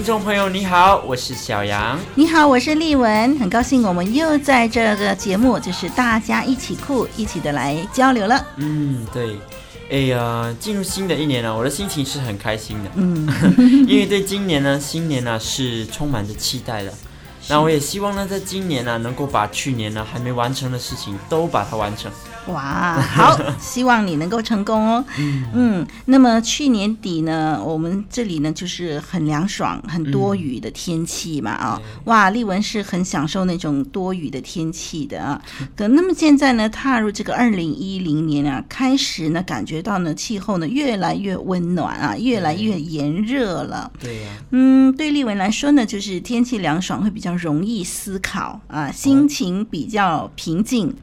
听众朋友你好，我是小杨。你好，我是丽文，很高兴我们又在这个节目，就是大家一起酷，一起的来交流了。嗯，对。哎呀，进入新的一年了，我的心情是很开心的。嗯，因为对今年呢，新年呢是充满着期待的。那我也希望呢，在今年呢，能够把去年呢还没完成的事情都把它完成。哇，好，希望你能够成功哦。嗯，嗯，那么去年底呢，我们这里呢就是很凉爽、很多雨的天气嘛啊、哦嗯。哇，丽文是很享受那种多雨的天气的啊。可那么现在呢，踏入这个二零一零年啊，开始呢感觉到呢气候呢越来越温暖啊，越来越炎热了。对呀、啊。嗯，对丽文来说呢，就是天气凉爽会比较容易思考啊，心情比较平静。哦、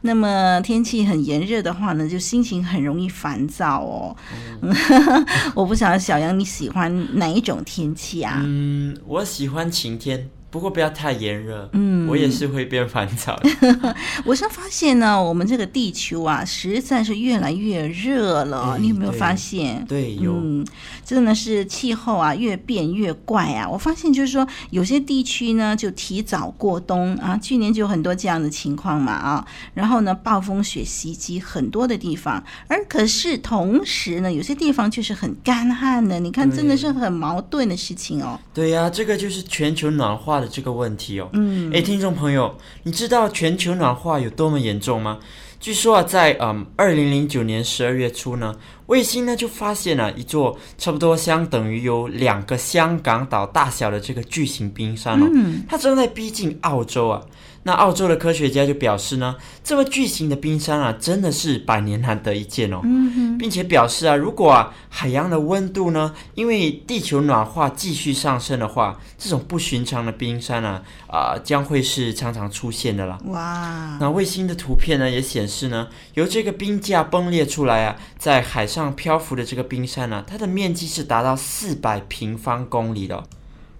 那么天气很炎热的话呢，就心情很容易烦躁哦。嗯、我不晓得小杨你喜欢哪一种天气啊？嗯，我喜欢晴天。不过不要太炎热，嗯，我也是会变烦躁。我是发现呢，我们这个地球啊，实在是越来越热了。欸、你有没有发现？对，对有。嗯，真的是气候啊，越变越怪啊。我发现就是说，有些地区呢就提早过冬啊，去年就有很多这样的情况嘛啊。然后呢，暴风雪袭击很多的地方，而可是同时呢，有些地方却是很干旱的。你看，真的是很矛盾的事情哦。对呀、啊，这个就是全球暖化的。这个问题哦，嗯，哎，听众朋友，你知道全球暖化有多么严重吗？据说啊，在嗯二零零九年十二月初呢，卫星呢就发现了一座差不多相等于有两个香港岛大小的这个巨型冰山哦，嗯，它正在逼近澳洲啊。那澳洲的科学家就表示呢，这么巨型的冰山啊，真的是百年难得一见哦，嗯，并且表示啊，如果啊海洋的温度呢，因为地球暖化继续上升的话，这种不寻常的冰山啊，啊、呃，将会是常常出现的啦。哇！那卫星的图片呢，也显示呢，由这个冰架崩裂出来啊，在海上漂浮的这个冰山呢、啊，它的面积是达到四百平方公里的。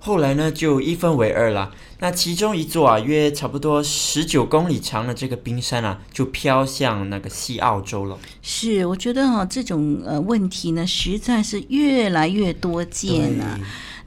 后来呢，就一分为二了。那其中一座啊，约差不多十九公里长的这个冰山啊，就飘向那个西澳洲了。是，我觉得哈、哦，这种呃问题呢，实在是越来越多见了。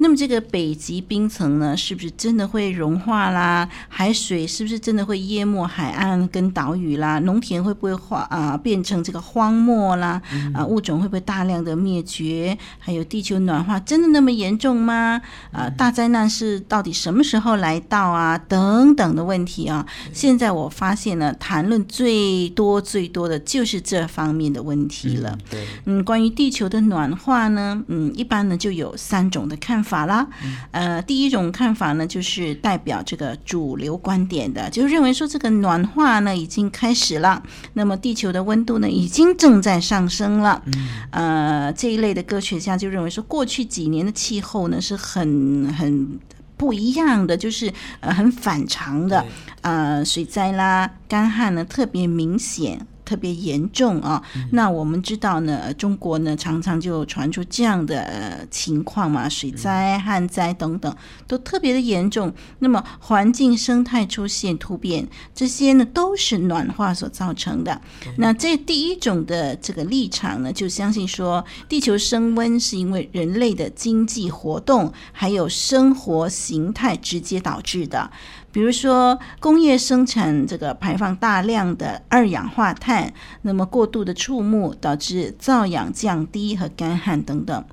那么这个北极冰层呢，是不是真的会融化啦？海水是不是真的会淹没海岸跟岛屿啦？农田会不会化啊、呃、变成这个荒漠啦？啊，物种会不会大量的灭绝？还有地球暖化真的那么严重吗？啊、呃，大灾难是到底什么时候来到啊？等等的问题啊，现在我发现呢，谈论最多最多的就是这方面的问题了。嗯，对，嗯，关于地球的暖化呢，嗯，一般呢就有三种的看法。法啦，呃，第一种看法呢，就是代表这个主流观点的，就认为说这个暖化呢已经开始了，那么地球的温度呢已经正在上升了。呃，这一类的科学家就认为说，过去几年的气候呢是很很不一样的，就是呃很反常的，呃，水灾啦、干旱呢特别明显。特别严重啊！那我们知道呢，中国呢常常就传出这样的呃情况嘛，水灾、旱灾等等都特别的严重。那么环境生态出现突变，这些呢都是暖化所造成的。那这第一种的这个立场呢，就相信说地球升温是因为人类的经济活动还有生活形态直接导致的。比如说，工业生产这个排放大量的二氧化碳，那么过度的畜牧导致造氧降低和干旱等等。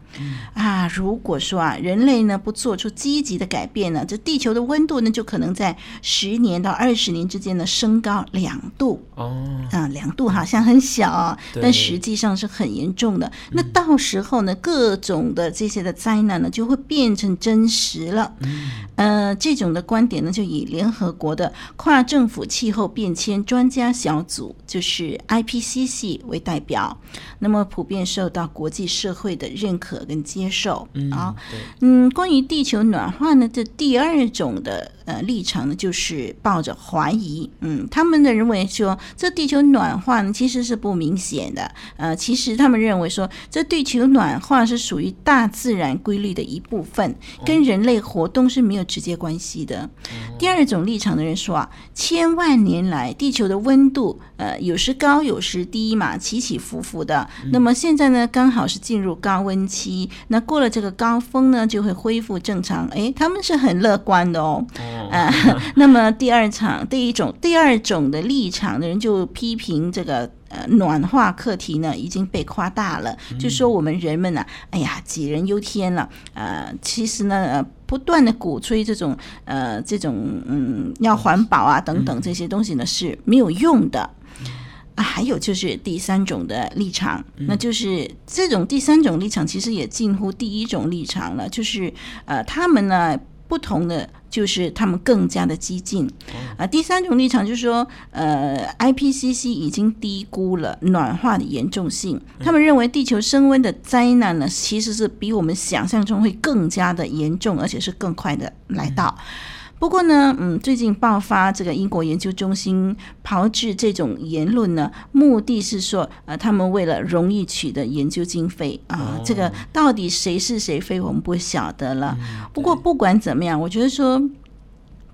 啊，如果说啊，人类呢不做出积极的改变呢，这地球的温度呢就可能在十年到二十年之间呢升高两度。哦，啊，两度好像很小啊，但实际上是很严重的。那到时候呢，各种的这些的灾难呢就会变成真实了。嗯，呃，这种的观点呢就以联合国的跨政府气候变迁专家小组，就是 IPCC 为代表，那么普遍受到国际社会的认可跟接受。嗯，啊，嗯，关于地球暖化呢，这第二种的呃立场呢，就是抱着怀疑。嗯，他们的认为说，这地球暖化呢其实是不明显的。呃，其实他们认为说，这地球暖化是属于大自然规律的一部分，跟人类活动是没有直接关系的。第二种立场的人说啊，千万年来地球的温度呃有时高有时低嘛，起起伏伏的。那么现在呢，刚好是进入高温期，那过了这个高峰呢，就会恢复正常。诶，他们是很乐观的哦。啊，那么第二场第一种第二种的立场的人就批评这个。呃，暖化课题呢已经被夸大了，就说我们人们呢、啊，哎呀，杞人忧天了。呃，其实呢，呃，不断的鼓吹这种呃这种嗯要环保啊等等这些东西呢是没有用的。啊，还有就是第三种的立场，那就是这种第三种立场其实也近乎第一种立场了，就是呃他们呢。不同的就是他们更加的激进，啊，第三种立场就是说，呃，IPCC 已经低估了暖化的严重性，他们认为地球升温的灾难呢，其实是比我们想象中会更加的严重，而且是更快的来到。不过呢，嗯，最近爆发这个英国研究中心炮制这种言论呢，目的是说，呃，他们为了容易取得研究经费啊，这个到底谁是谁非，我们不晓得了。不过不管怎么样，我觉得说。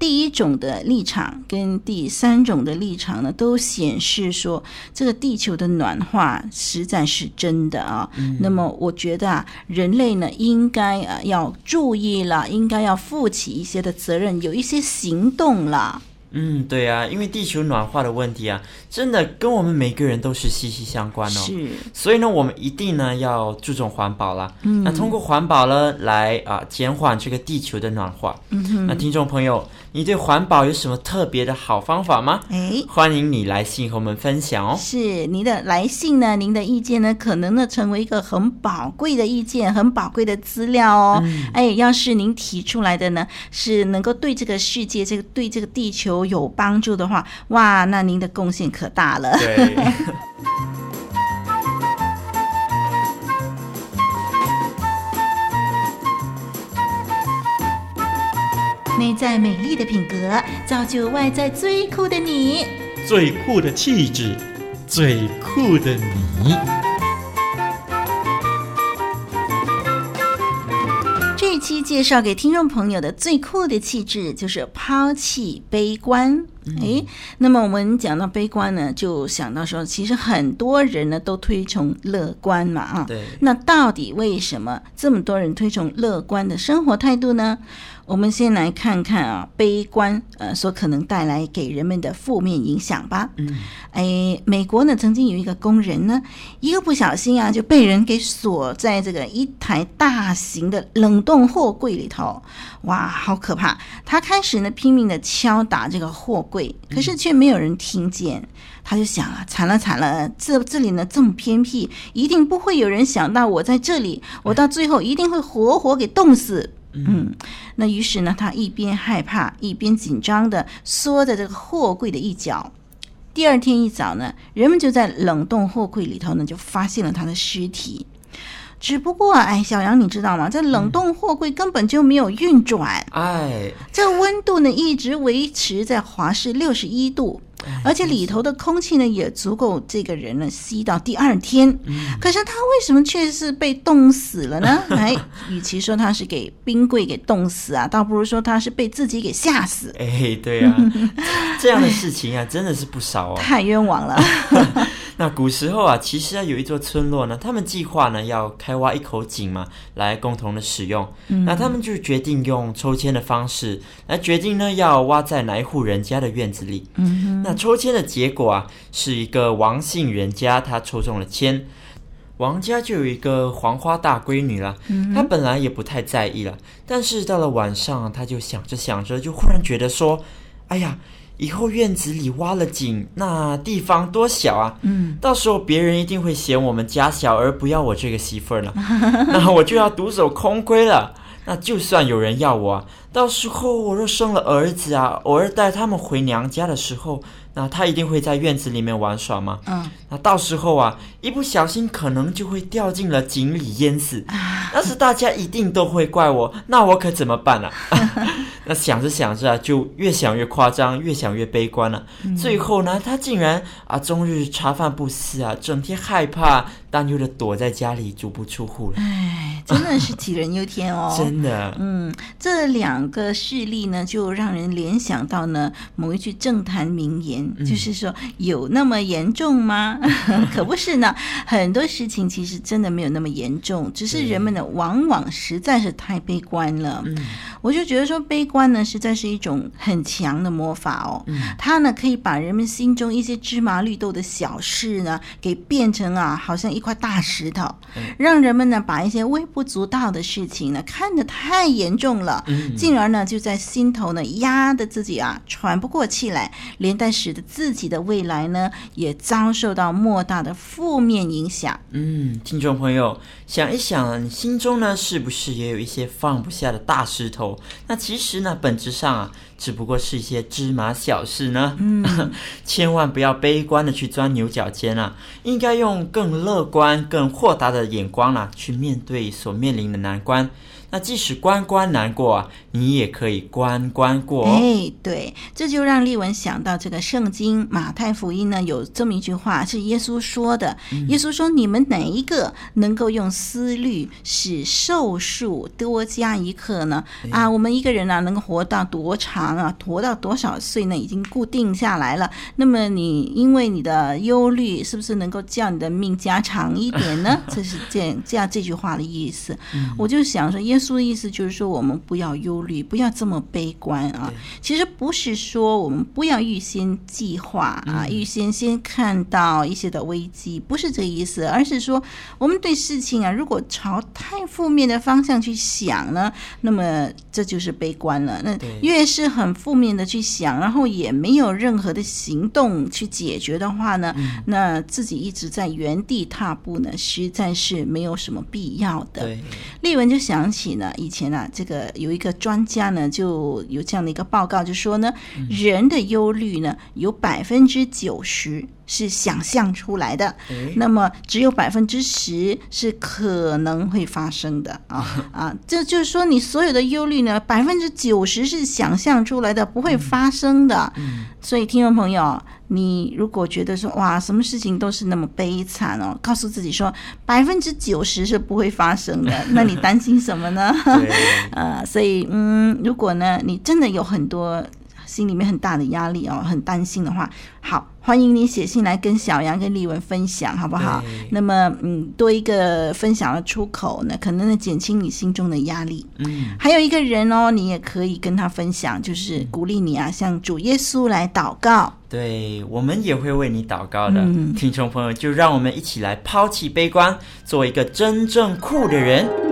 第一种的立场跟第三种的立场呢，都显示说这个地球的暖化实在是真的啊。嗯、那么我觉得啊，人类呢应该啊要注意了，应该要负起一些的责任，有一些行动了。嗯，对啊，因为地球暖化的问题啊，真的跟我们每个人都是息息相关哦。是，所以呢，我们一定呢要注重环保啦。嗯，那通过环保呢，来啊减缓这个地球的暖化。嗯哼，那听众朋友，你对环保有什么特别的好方法吗？哎，欢迎你来信和我们分享哦。是，您的来信呢，您的意见呢，可能呢成为一个很宝贵的意见，很宝贵的资料哦。嗯、哎，要是您提出来的呢，是能够对这个世界、这个对这个地球。有帮助的话，哇，那您的贡献可大了。对。内在美丽的品格，造就外在最酷的你。最酷的气质，最酷的你。这一期介绍给听众朋友的最酷的气质就是抛弃悲观。诶，那么我们讲到悲观呢，就想到说，其实很多人呢都推崇乐观嘛，啊，对。那到底为什么这么多人推崇乐观的生活态度呢？我们先来看看啊，悲观呃所可能带来给人们的负面影响吧。嗯，哎，美国呢曾经有一个工人呢，一个不小心啊就被人给锁在这个一台大型的冷冻货柜里头，哇，好可怕！他开始呢拼命的敲打这个货柜，可是却没有人听见。嗯、他就想啊，惨了惨了，这这里呢这么偏僻，一定不会有人想到我在这里，我到最后一定会活活给冻死。嗯，那于是呢，他一边害怕，一边紧张的缩在这个货柜的一角。第二天一早呢，人们就在冷冻货柜里头呢，就发现了他的尸体。只不过，哎，小杨，你知道吗？这冷冻货柜根本就没有运转，哎，这温度呢一直维持在华氏六十一度。而且里头的空气呢，也足够这个人呢吸到第二天。可是他为什么却是被冻死了呢？哎，与其说他是给冰柜给冻死啊，倒不如说他是被自己给吓死。哎，对、啊，这样的事情啊，真的是不少哦。太冤枉了。那古时候啊，其实啊有一座村落呢，他们计划呢要开挖一口井嘛，来共同的使用。嗯、那他们就决定用抽签的方式来决定呢，要挖在哪一户人家的院子里。嗯，那抽签的结果啊，是一个王姓人家他抽中了签。王家就有一个黄花大闺女了，嗯、他本来也不太在意了，但是到了晚上，她就想着想着，就忽然觉得说，哎呀。以后院子里挖了井，那地方多小啊！嗯，到时候别人一定会嫌我们家小，而不要我这个媳妇儿了。那我就要独守空闺了。那就算有人要我啊，到时候我若生了儿子啊，偶尔带他们回娘家的时候。那他一定会在院子里面玩耍嘛？嗯，那到时候啊，一不小心可能就会掉进了井里淹死。但是大家一定都会怪我，那我可怎么办呢、啊？那想着想着啊，就越想越夸张，越想越悲观了、啊。嗯、最后呢，他竟然啊，终日茶饭不思啊，整天害怕、担忧的躲在家里，足不出户了。哎，真的是杞人忧天哦。真的。嗯，这两个事例呢，就让人联想到呢某一句政坛名言。就是说，有那么严重吗？可不是呢。很多事情其实真的没有那么严重，只是人们呢，往往实在是太悲观了。嗯，我就觉得说，悲观呢，实在是一种很强的魔法哦。嗯，它呢，可以把人们心中一些芝麻绿豆的小事呢，给变成啊，好像一块大石头，让人们呢，把一些微不足道的事情呢，看得太严重了，进而呢，就在心头呢，压得自己啊，喘不过气来，连带使。得自己的未来呢，也遭受到莫大的负面影响。嗯，听众朋友，想一想，你心中呢，是不是也有一些放不下的大石头？那其实呢，本质上啊，只不过是一些芝麻小事呢。嗯，千万不要悲观的去钻牛角尖啊，应该用更乐观、更豁达的眼光啊，去面对所面临的难关。那即使关关难过啊，你也可以关关过。哎，对，这就让丽文想到这个圣经马太福音呢，有这么一句话是耶稣说的。嗯、耶稣说：“你们哪一个能够用思虑使寿数多加一刻呢？哎、啊，我们一个人呢、啊，能够活到多长啊？活到多少岁呢？已经固定下来了。那么你因为你的忧虑，是不是能够叫你的命加长一点呢？这是这这样这句话的意思。嗯、我就想说耶稣。书的意思就是说，我们不要忧虑，不要这么悲观啊。其实不是说我们不要预先计划啊，嗯、预先先看到一些的危机，不是这个意思，而是说我们对事情啊，如果朝太负面的方向去想呢，那么这就是悲观了。那越是很负面的去想，然后也没有任何的行动去解决的话呢，嗯、那自己一直在原地踏步呢，实在是没有什么必要的。对丽文就想起。呢，以前啊，这个有一个专家呢，就有这样的一个报告，就说呢，人的忧虑呢，有百分之九十是想象出来的，诶那么只有百分之十是可能会发生的啊 啊！这就是说，你所有的忧虑呢，百分之九十是想象出来的，不会发生的。嗯、所以，听众朋友。你如果觉得说哇，什么事情都是那么悲惨哦，告诉自己说百分之九十是不会发生的，那你担心什么呢？呃，所以嗯，如果呢，你真的有很多心里面很大的压力哦，很担心的话，好。欢迎你写信来跟小杨跟丽文分享，好不好？那么，嗯，多一个分享的出口呢，可能能减轻你心中的压力。嗯，还有一个人哦，你也可以跟他分享，就是鼓励你啊，向主耶稣来祷告。对，我们也会为你祷告的，嗯、听众朋友，就让我们一起来抛弃悲观，做一个真正酷的人。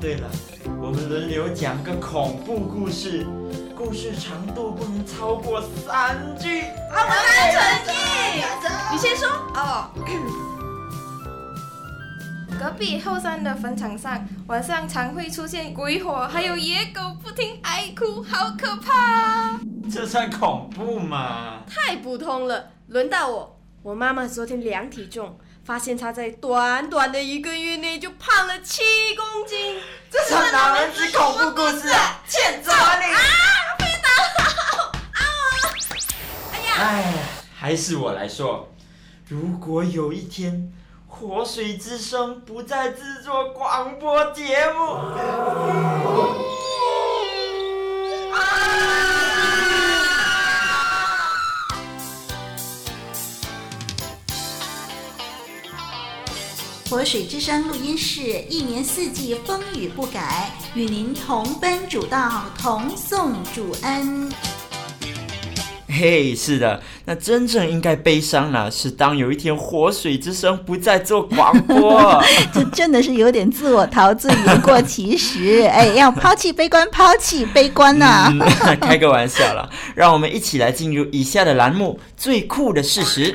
对了，我们轮流讲个恐怖故事，故事长度不能超过三句。啊，我来成绩。你先说哦。隔壁后山的坟场上，晚上常会出现鬼火，还有野狗不停哀哭，好可怕。这算恐怖吗？太普通了。轮到我，我妈妈昨天量体重。发现他在短短的一个月内就胖了七公斤，这是哪门子恐怖故事啊？欠揍啊你！啊，被打了！啊！哎呀！哎，还是我来说。如果有一天，活水之声不再制作广播节目。活水之声录音室，一年四季风雨不改，与您同奔主道，同颂主恩。嘿，hey, 是的，那真正应该悲伤呢，是当有一天活水之声不再做广播，这真的是有点自我陶醉，言过其实。哎，要抛弃悲观，抛弃悲观呐、啊嗯！开个玩笑了，让我们一起来进入以下的栏目：最酷的事实。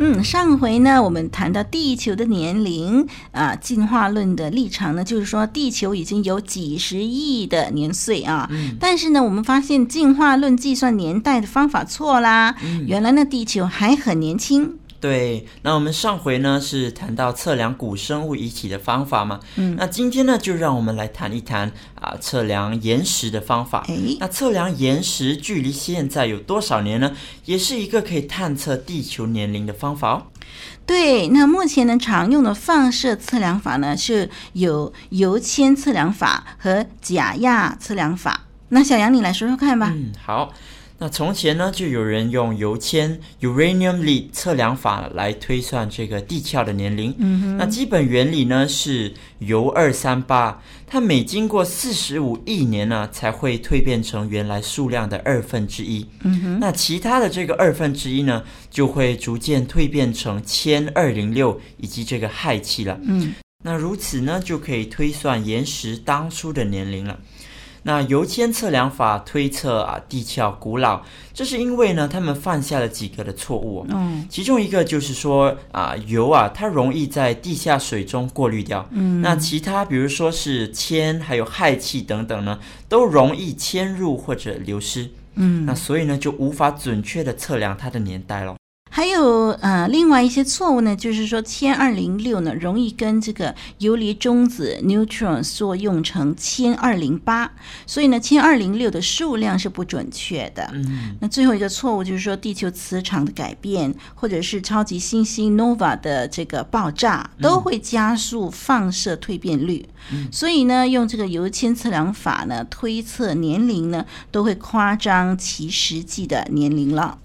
嗯，上回呢，我们谈到地球的年龄啊，进化论的立场呢，就是说地球已经有几十亿的年岁啊。嗯。但是呢，我们发现进化论计算年代的方法错啦。嗯。原来呢，地球还很年轻。对，那我们上回呢是谈到测量古生物遗体的方法嘛，嗯，那今天呢就让我们来谈一谈啊测量岩石的方法。诶，那测量岩石距离现在有多少年呢？也是一个可以探测地球年龄的方法哦。对，那目前呢常用的放射测量法呢是有油铅测量法和假亚测量法。那小杨你来说说看吧。嗯，好。那从前呢，就有人用油铅 （uranium lead） 测量法来推算这个地壳的年龄。嗯。那基本原理呢是铀二三八，它每经过四十五亿年呢，才会蜕变成原来数量的二分之一。嗯。那其他的这个二分之一呢，就会逐渐蜕变成铅二零六以及这个氦气了。嗯。那如此呢，就可以推算岩石当初的年龄了。那油铅测量法推测啊，地壳古老，这是因为呢，他们犯下了几个的错误。嗯，其中一个就是说啊，油啊，它容易在地下水中过滤掉。嗯，那其他比如说是铅，还有氦气等等呢，都容易迁入或者流失。嗯，那所以呢，就无法准确的测量它的年代了。还有呃，另外一些错误呢，就是说铅二零六呢，容易跟这个游离中子 neutron 作用成铅二零八，所以呢，铅二零六的数量是不准确的。嗯，那最后一个错误就是说，地球磁场的改变，或者是超级新星 nova 的这个爆炸，都会加速放射蜕变率。嗯，所以呢，用这个油铅测量法呢，推测年龄呢，都会夸张其实际的年龄了。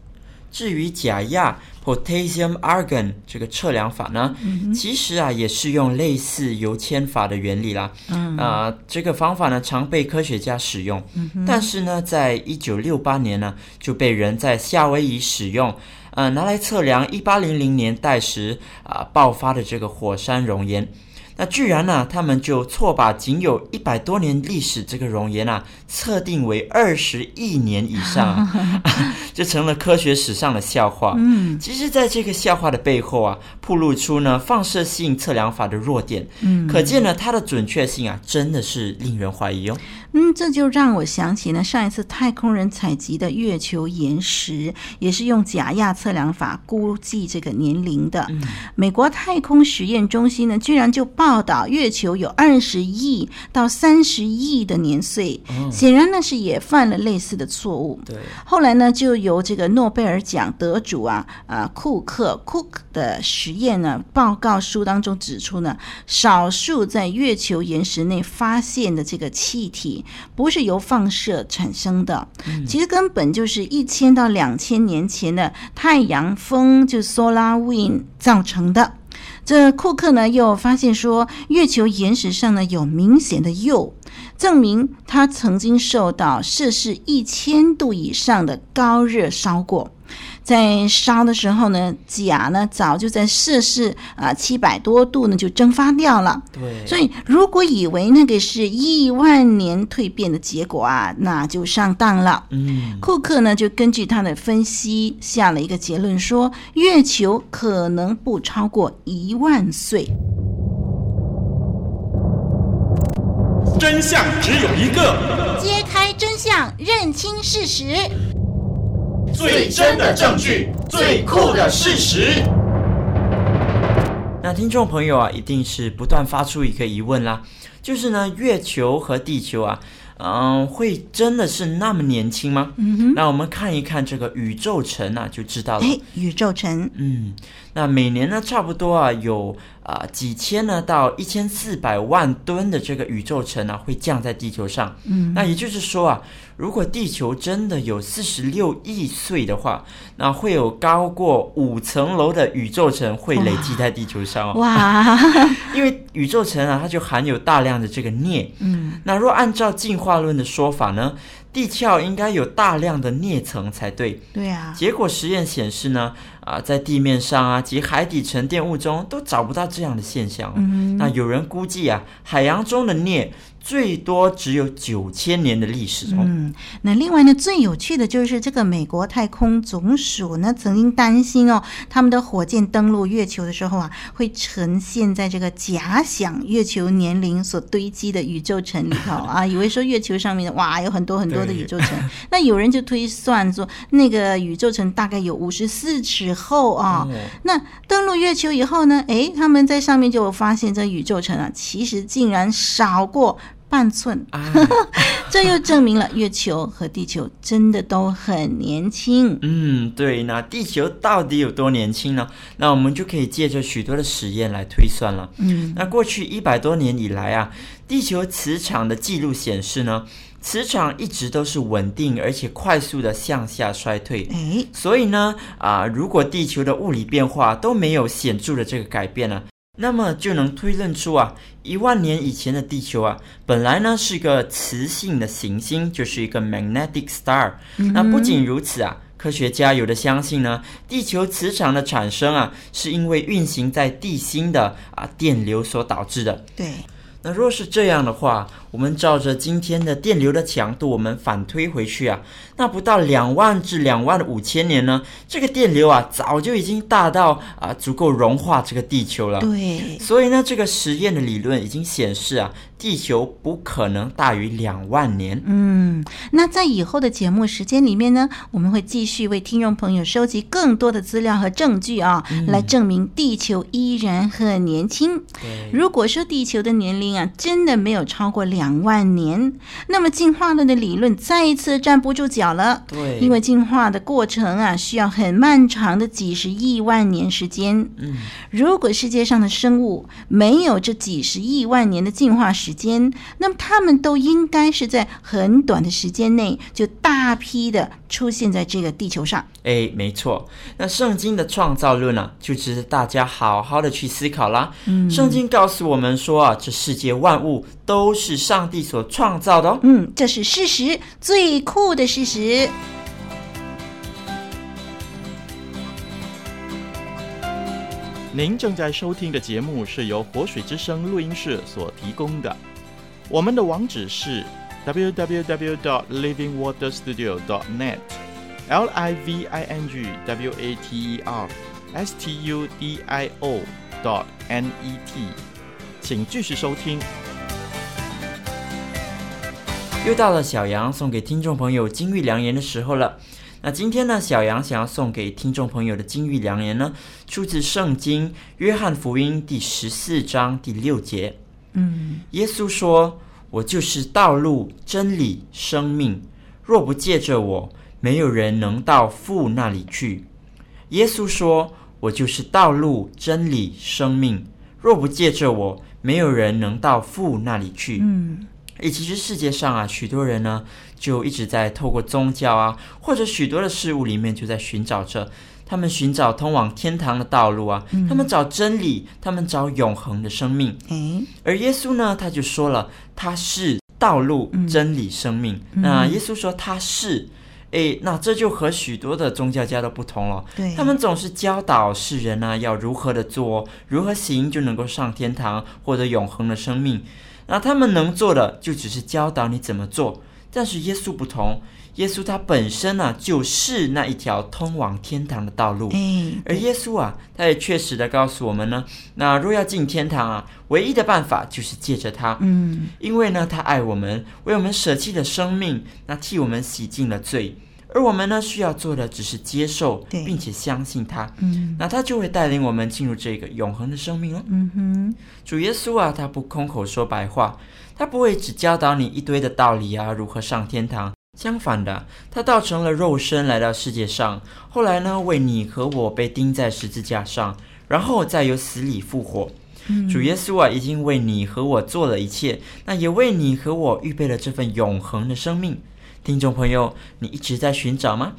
至于假亚 （potassium argon） 这个测量法呢，嗯、其实啊也是用类似油铅法的原理啦。嗯，啊、呃，这个方法呢常被科学家使用，嗯、但是呢，在一九六八年呢就被人在夏威夷使用，呃，拿来测量一八零零年代时啊、呃、爆发的这个火山熔岩。那居然呢，他们就错把仅有一百多年历史这个熔岩啊，测定为二十亿年以上，就成了科学史上的笑话。嗯，其实，在这个笑话的背后啊，暴露出呢放射性测量法的弱点。嗯，可见呢，它的准确性啊，真的是令人怀疑哦。嗯，这就让我想起呢，上一次太空人采集的月球岩石，也是用假亚测量法估计这个年龄的。嗯，美国太空实验中心呢，居然就报道月球有二十亿到三十亿的年岁，哦，显然呢是也犯了类似的错误。对，后来呢就由这个诺贝尔奖得主啊啊库克 Cook 的实验呢报告书当中指出呢，少数在月球岩石内发现的这个气体。不是由放射产生的，其实根本就是一千到两千年前的太阳风，就 solar wind 造成的。这库克呢又发现说，月球岩石上呢有明显的釉，证明它曾经受到摄氏一千度以上的高热烧过。在烧的时候呢，钾呢早就在摄氏啊七百多度呢就蒸发掉了。对，所以如果以为那个是亿万年蜕变的结果啊，那就上当了。嗯，库克呢就根据他的分析下了一个结论说，说月球可能不超过一万岁。真相只有一个，揭开真相，认清事实，最真的证据，最酷的事实。那听众朋友啊，一定是不断发出一个疑问啦，就是呢，月球和地球啊。嗯，会真的是那么年轻吗？嗯哼，那我们看一看这个宇宙城啊，就知道了。哎，宇宙城，嗯，那每年呢，差不多啊，有啊、呃、几千呢到一千四百万吨的这个宇宙尘呢，会降在地球上。嗯，那也就是说啊，如果地球真的有四十六亿岁的话，那会有高过五层楼的宇宙尘会累积在地球上哦。哇，因为宇宙尘啊，它就含有大量的这个镍。嗯，那若按照进化论的说法呢，地壳应该有大量的镍层才对。对啊。结果实验显示呢，啊，在地面上啊及海底沉淀物中都找不到这样的现象。嗯。那有人估计啊，海洋中的镍。最多只有九千年的历史哦。嗯，那另外呢，最有趣的就是这个美国太空总署呢，曾经担心哦，他们的火箭登陆月球的时候啊，会呈现在这个假想月球年龄所堆积的宇宙城里头啊，以为说月球上面哇有很多很多的宇宙层。那有人就推算说，那个宇宙层大概有五十四尺厚啊。哦、那登陆月球以后呢，哎，他们在上面就发现这宇宙层啊，其实竟然少过。半寸，这又证明了月球和地球真的都很年轻。嗯，对，那地球到底有多年轻呢？那我们就可以借着许多的实验来推算了。嗯，那过去一百多年以来啊，地球磁场的记录显示呢，磁场一直都是稳定而且快速的向下衰退。诶，所以呢，啊，如果地球的物理变化都没有显著的这个改变呢，那么就能推论出啊，一万年以前的地球啊，本来呢是个磁性的行星，就是一个 magnetic star。嗯、那不仅如此啊，科学家有的相信呢，地球磁场的产生啊，是因为运行在地心的啊电流所导致的。对。那若是这样的话，我们照着今天的电流的强度，我们反推回去啊，那不到两万至两万五千年呢，这个电流啊，早就已经大到啊，足够融化这个地球了。对，所以呢，这个实验的理论已经显示啊，地球不可能大于两万年。嗯，那在以后的节目时间里面呢，我们会继续为听众朋友收集更多的资料和证据啊，嗯、来证明地球依然很年轻。对，如果说地球的年龄啊，真的没有超过两万年，那么进化论的理论再一次站不住脚了。对，因为进化的过程啊，需要很漫长的几十亿万年时间。嗯，如果世界上的生物没有这几十亿万年的进化时间，那么它们都应该是在很短的时间内就大批的出现在这个地球上。哎，没错。那圣经的创造论呢、啊，就值得大家好好的去思考啦。嗯，圣经告诉我们说啊，这世界。界万物都是上帝所创造的哦。嗯，这是事实，最酷的事实。您正在收听的节目是由活水之声录音室所提供的。我们的网址是 www.livingwaterstudio.net，l i v i n g w a t e r s t u d i o dot n e t。请继续收听。又到了小杨送给听众朋友金玉良言的时候了。那今天呢，小杨想要送给听众朋友的金玉良言呢，出自圣经约翰福音第十四章第六节。嗯，耶稣说：“我就是道路、真理、生命，若不借着我，没有人能到父那里去。”耶稣说：“我就是道路、真理、生命，若不借着我。”没有人能到父那里去。嗯，诶，其实世界上啊，许多人呢，就一直在透过宗教啊，或者许多的事物里面，就在寻找着他们寻找通往天堂的道路啊。嗯，他们找真理，他们找永恒的生命。诶，而耶稣呢，他就说了，他是道路、真理、生命。嗯，那耶稣说他是。诶，那这就和许多的宗教家都不同了。对，他们总是教导世人呢、啊，要如何的做，如何行就能够上天堂，获得永恒的生命。那他们能做的，就只是教导你怎么做。但是耶稣不同，耶稣他本身呢、啊，就是那一条通往天堂的道路。嗯，而耶稣啊，他也确实的告诉我们呢，那若要进天堂啊，唯一的办法就是借着他。嗯，因为呢，他爱我们，为我们舍弃了生命，那替我们洗净了罪。而我们呢，需要做的只是接受，并且相信他。嗯，那他就会带领我们进入这个永恒的生命了。嗯哼，主耶稣啊，他不空口说白话，他不会只教导你一堆的道理啊，如何上天堂。相反的，他道成了肉身来到世界上，后来呢，为你和我被钉在十字架上，然后再由死里复活。嗯，主耶稣啊，已经为你和我做了一切，那也为你和我预备了这份永恒的生命。听众朋友，你一直在寻找吗？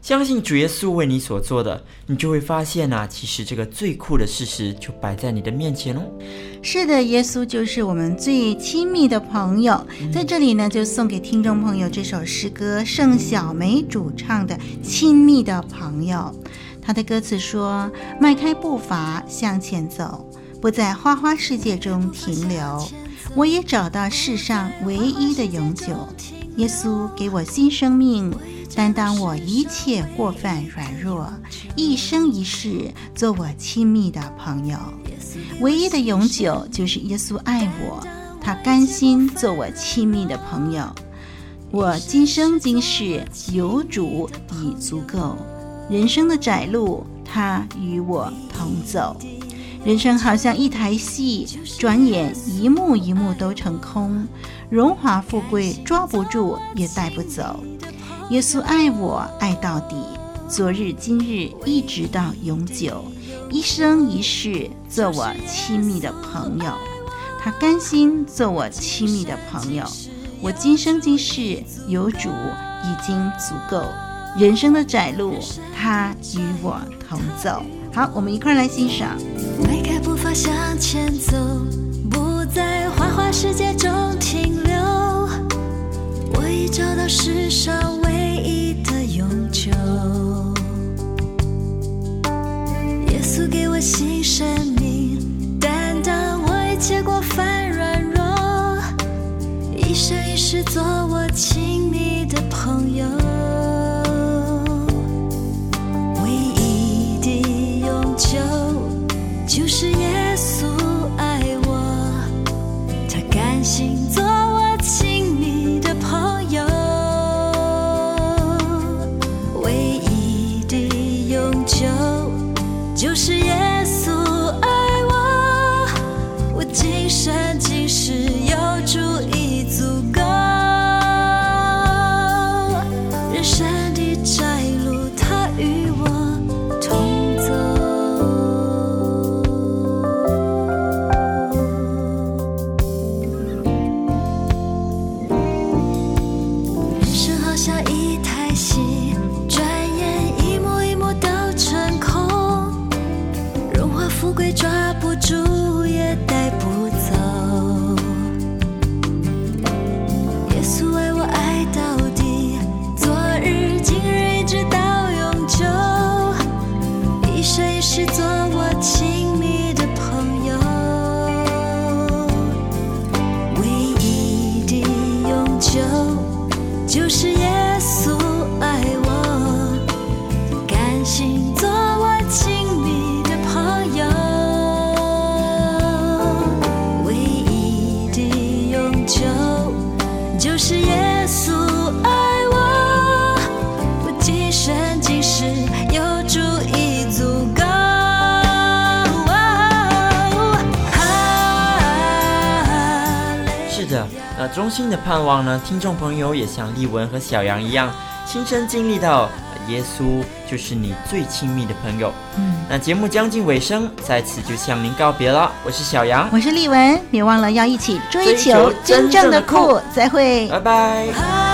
相信主耶稣为你所做的，你就会发现啊，其实这个最酷的事实就摆在你的面前喽。是的，耶稣就是我们最亲密的朋友。在这里呢，就送给听众朋友这首诗歌，盛小梅主唱的《亲密的朋友》。他的歌词说：“迈开步伐向前走，不在花花世界中停留，我也找到世上唯一的永久。”耶稣给我新生命，担当我一切过犯软弱，一生一世做我亲密的朋友。唯一的永久就是耶稣爱我，他甘心做我亲密的朋友。我今生今世有主已足够，人生的窄路他与我同走。人生好像一台戏，转眼一幕一幕都成空。荣华富贵抓不住，也带不走。耶稣爱我，爱到底，昨日今日一直到永久，一生一世做我亲密的朋友。他甘心做我亲密的朋友。我今生今世有主已经足够，人生的窄路他与我同走。好，我们一块来欣赏。迈开步伐向前走，不在花花世界中停留。我已找到世上新生命，担当我一切过犯软弱，一生一世做盼望呢，听众朋友也像丽文和小杨一样，亲身经历到耶稣就是你最亲密的朋友。嗯，那节目将近尾声，在此就向您告别了。我是小杨，我是丽文，别忘了要一起追求真正的酷。再会，拜拜。